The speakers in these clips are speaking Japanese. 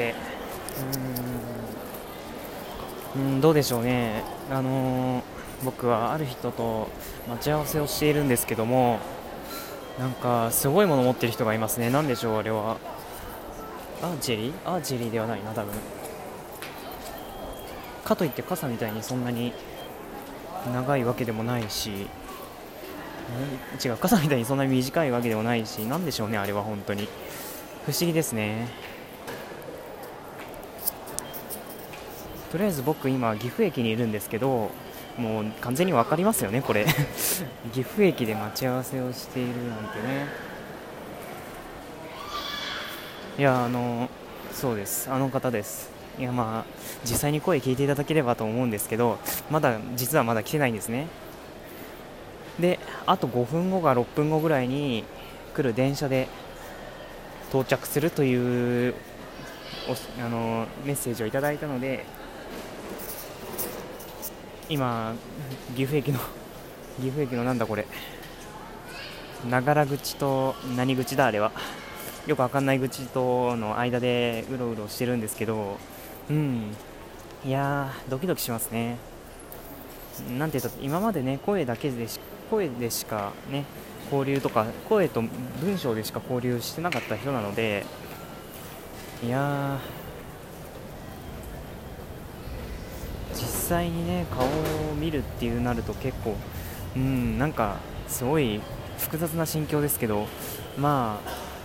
て。うーんどうでしょうね。あのー僕はある人と待ち合わせをしているんですけどもなんかすごいもの持ってる人がいますね。何でしょうあれは。アーチェリー？アーチェリーではないな多分。かといって傘みたいにそんなに長いわけでもないし。違う。傘みたいにそんなに短いわけでもないし。何でしょうねあれは本当に。不思議ですね。とりあえず僕今岐阜駅にいるんですけどもう完全に分かりますよねこれ。岐阜駅で待ち合わせをしているなんてね。いやあのそうです。あの方です。いやまあ実際に声聞いていただければと思うんですけどまだ実はまだ来てないんですね。であと5分後か6分後ぐらいに来る電車で到着するというおあのメッセージをいただいたので今岐阜駅の岐阜駅のなんだこれ。長良口と何口だあれは。よくわかんない口との間でうろうろしてるんですけど。うん。いやドキドキしますね。なんていうと今までね声だけでし声でしかね交流とか声と文章でしか交流してなかった人なので。いやー実際にね顔を見るっていうなると結構うんなんかすごい複雑な心境ですけどま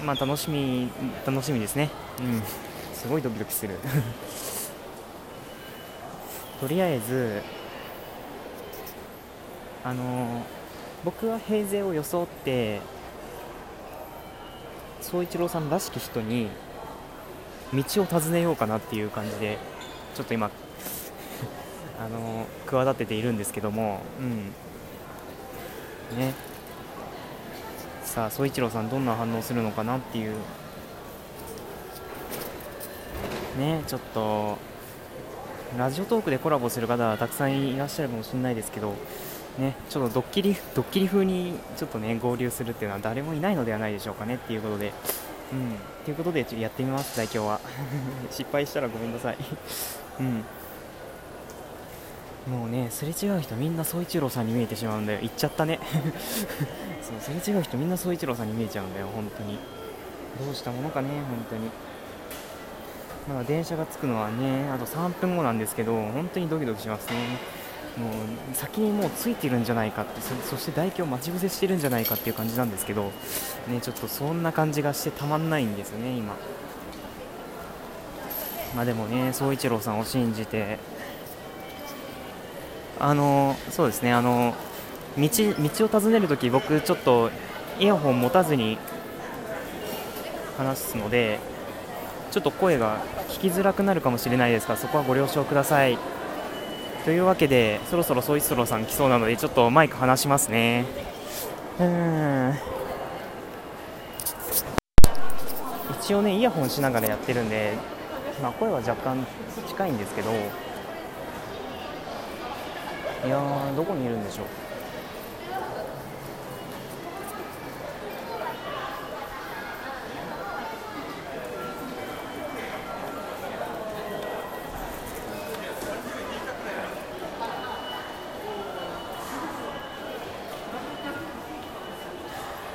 あまあ楽しみ楽しみですね。うんすごいドキドキする。とりあえずあの僕は平勢を装って宗一郎さんらしき人に道を尋ねようかなっていう感じでちょっと今あの企てているんですけども。うん。ね。さあ宗一郎さんどんな反応するのかなっていう。ねちょっとラジオトークでコラボする方はたくさんいらっしゃるかもしれないですけど。ね、ちょっとドッキリドッキリ風にちょっとね合流するっていうのは誰もいないのではないでしょうかねっていうことで、うん、ということでちょっとやってみます、代表は。失敗したらごめんなさい。うん、もうね、すれ違う人みんな宗一郎さんに見えてしまうんだよ。言っちゃったね。そうすれ違う人みんな宗一郎さんに見えちゃうんだよ、本当に。どうしたものかね、本当に。まだ電車が着くのはね、あと3分後なんですけど、本当にドキドキしますね。もう先にもうついてるんじゃないかってそして唾液を待ち伏せしてるんじゃないかっていう感じなんですけど、ね、ちょっとそんな感じがしてたまんないんですよね、今。まあでもね、宗一郎さんを信じて、あのそうですね、あの道道を尋ねるとき、僕、ちょっとイヤホン持たずに話すので、ちょっと声が聞きづらくなるかもしれないですが、そこはご了承ください。というわけでそろそろソイストロさん来そうなのでちょっとマイク離しますねうん一応ねイヤホンしながらやってるんで、まあ、声は若干近いんですけどいやーどこにいるんでしょう。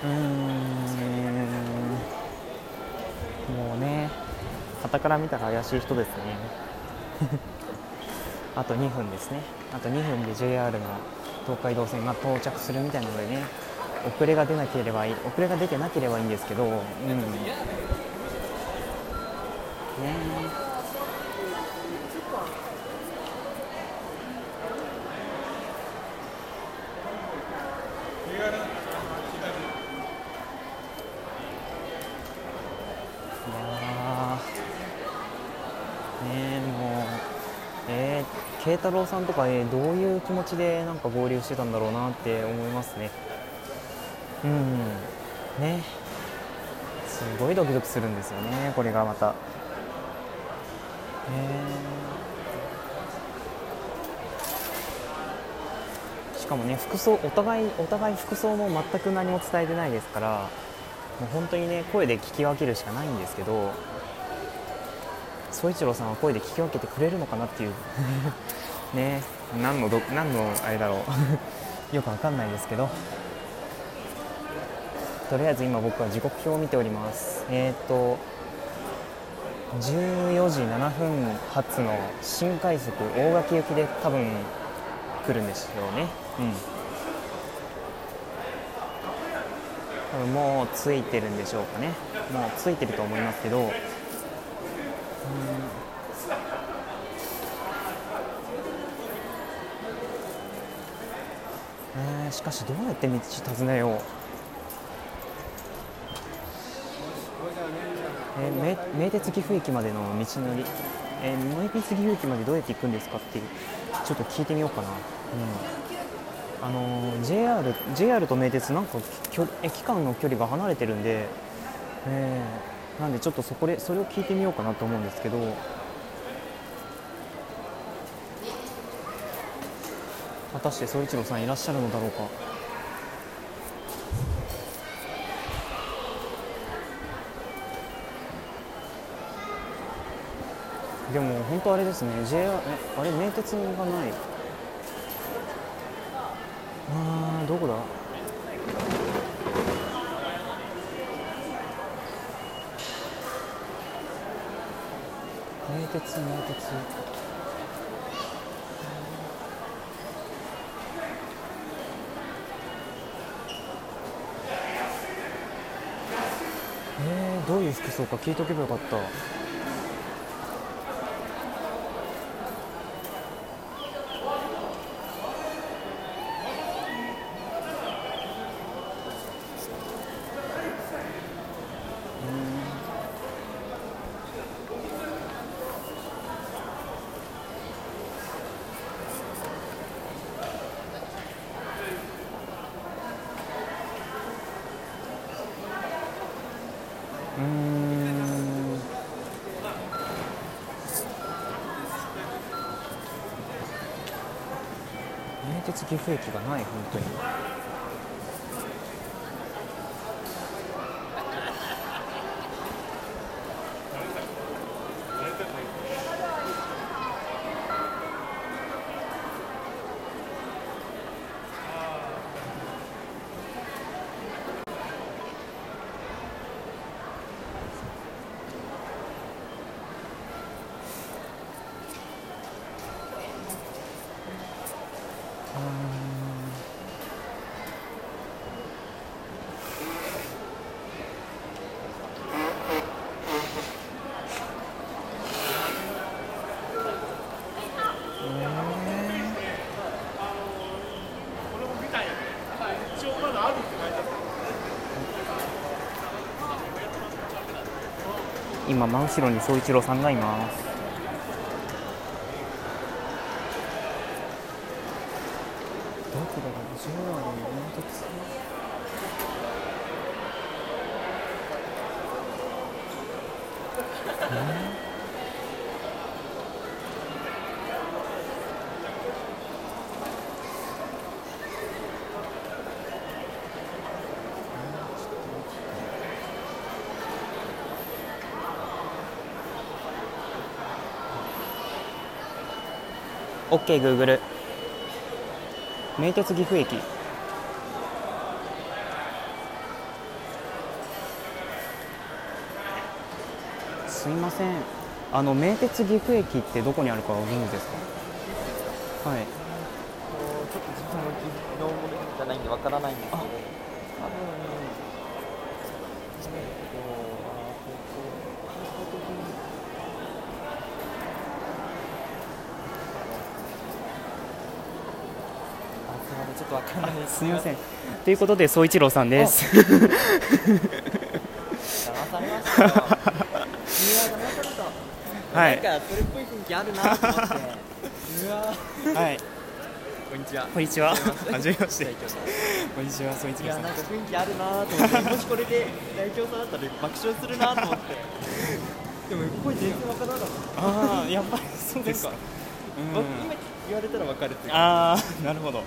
うん。もうね傍から見たら怪しい人ですね。あと2分ですね。あと2分で JR の東海道線が到着するみたいなのでね遅れが出なければいい遅れが出てなければいいんですけどうん。ねいやーねえもう太郎さんとか、えどういう気持ちでなんか合流してたんだろうなって思いますね。うん。ね。すごいドキドキするんですよねこれがまた。えしかもね服装お互いお互い服装も全く何も伝えてないですからもう本当にね声で聞き分けるしかないんですけど宗一郎さんは声で聞き分けてくれるのかなっていう。ね。何のど何のあれだろう。よくわかんないですけど。とりあえず今僕は時刻表を見ております。えっ、ー、と14時7分発の新快速大垣行きで多分来るんですよね。うん。もうついてるんでしょうかね。もうついてると思いますけどうんえー、しかしどうやって道尋ねよう。えー、名鉄岐阜駅までの道のり、えー、名鉄岐阜駅までどうやって行くんですかってちょっと聞いてみようかな、うん、あのー、JR, JR と名鉄なんか駅間の距離が離れてるんで、えー、なんでちょっとそこでそれを聞いてみようかなと思うんですけど。果たして総一郎さんいらっしゃるのだろうか？でも本当あれですね JR あれ名鉄がない。あーどこだ？名鉄名鉄えー、どういう服装か聞いとけばよかった。名鉄岐阜駅がない本当に。今真後ろに総一郎さんがいます。どこだろう？JR の鉄えー OK グーグル名鉄岐阜駅。すいません。あの名鉄岐阜駅ってどこにあるかご存知ですか？はい。ちょっと自分のじゃないんでわからないんですけど。多分ちょっとわかんないです。すみません。ということで総一郎さんです。騙されましたよ。はい。なんかそれっぽい雰囲気あるなと思って。うわ。はい。こんにちは。こんにちは。はじめまして。こんにちは、総一郎さん。いや、なんか雰囲気あるなと思って、もしこれで代表さんだったら爆笑するなと思って。でも声全然わからなかった。ああ、やっぱりそうですか。うん、今言われたらわかるっていうああ、なるほど。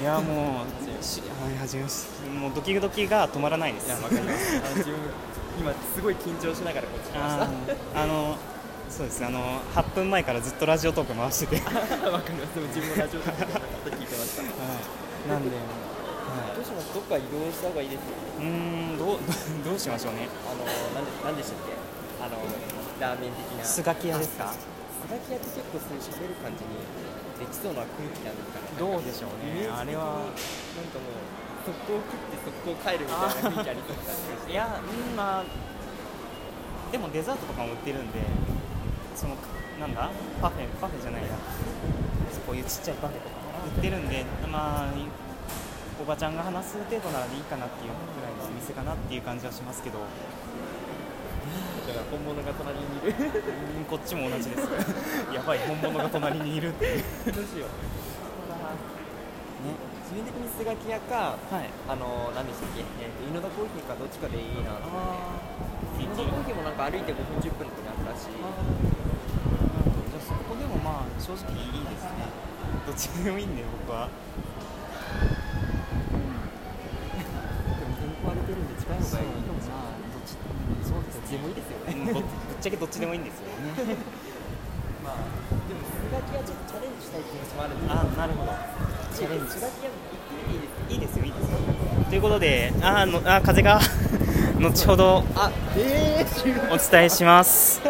いやもうしはい始めます。もうドキドキが止まらないです。いやわかります。自分今すごい緊張しながらこっち来ました。あのそうですねあの8分前からずっとラジオトーク回してて、わかります。でも自分もラジオとか聞いてました。なんで、どうします？どっか移動した方がいいですようーんどう どうしましょうね。あのなんでなんでしたっけ？あのラーメン的な。スガキ屋ですか？スガキ屋って結構そういう喋る感じにできそうな雰囲気なんですかね。どうでしょうね。あれはなんかもう速攻食って速攻帰るみたいな雰囲気ありそうな感じいやうんまあでもデザートとかも売ってるんでそのなんだ？パフェ？パフェじゃないや。こういうちっちゃいパフェとか売ってるんでまあおばちゃんが話す程度ならいいかなっていうぐらいのお店かなっていう感じはしますけどだから本物が隣にいる。うんこっちも同じです。やばい本物が隣にいるっていう。どうしよう。ね。自分的にスガキ屋かはい。あの何でしたっけ、えー、と井の田コーヒーかどっちかでいいなと思って。井の田コーヒーもなんか歩いて5分10分とかにあったし。じゃあそこでもまあ正直いいですね。どっちでもいいんで僕は。でも天候荒れてるんで近い方がいいかもしれないどっちでもいいですよね。うんぼぶっちゃけどっちでもいいんですよね。まあでもスガキ屋ちょっとチャレンジしたい気持ちもあるんで。あなるほど。チャレンジ。スガキ屋いいですいいですよいいですよ。ということであのあ風が 後ほどあええー、お伝えします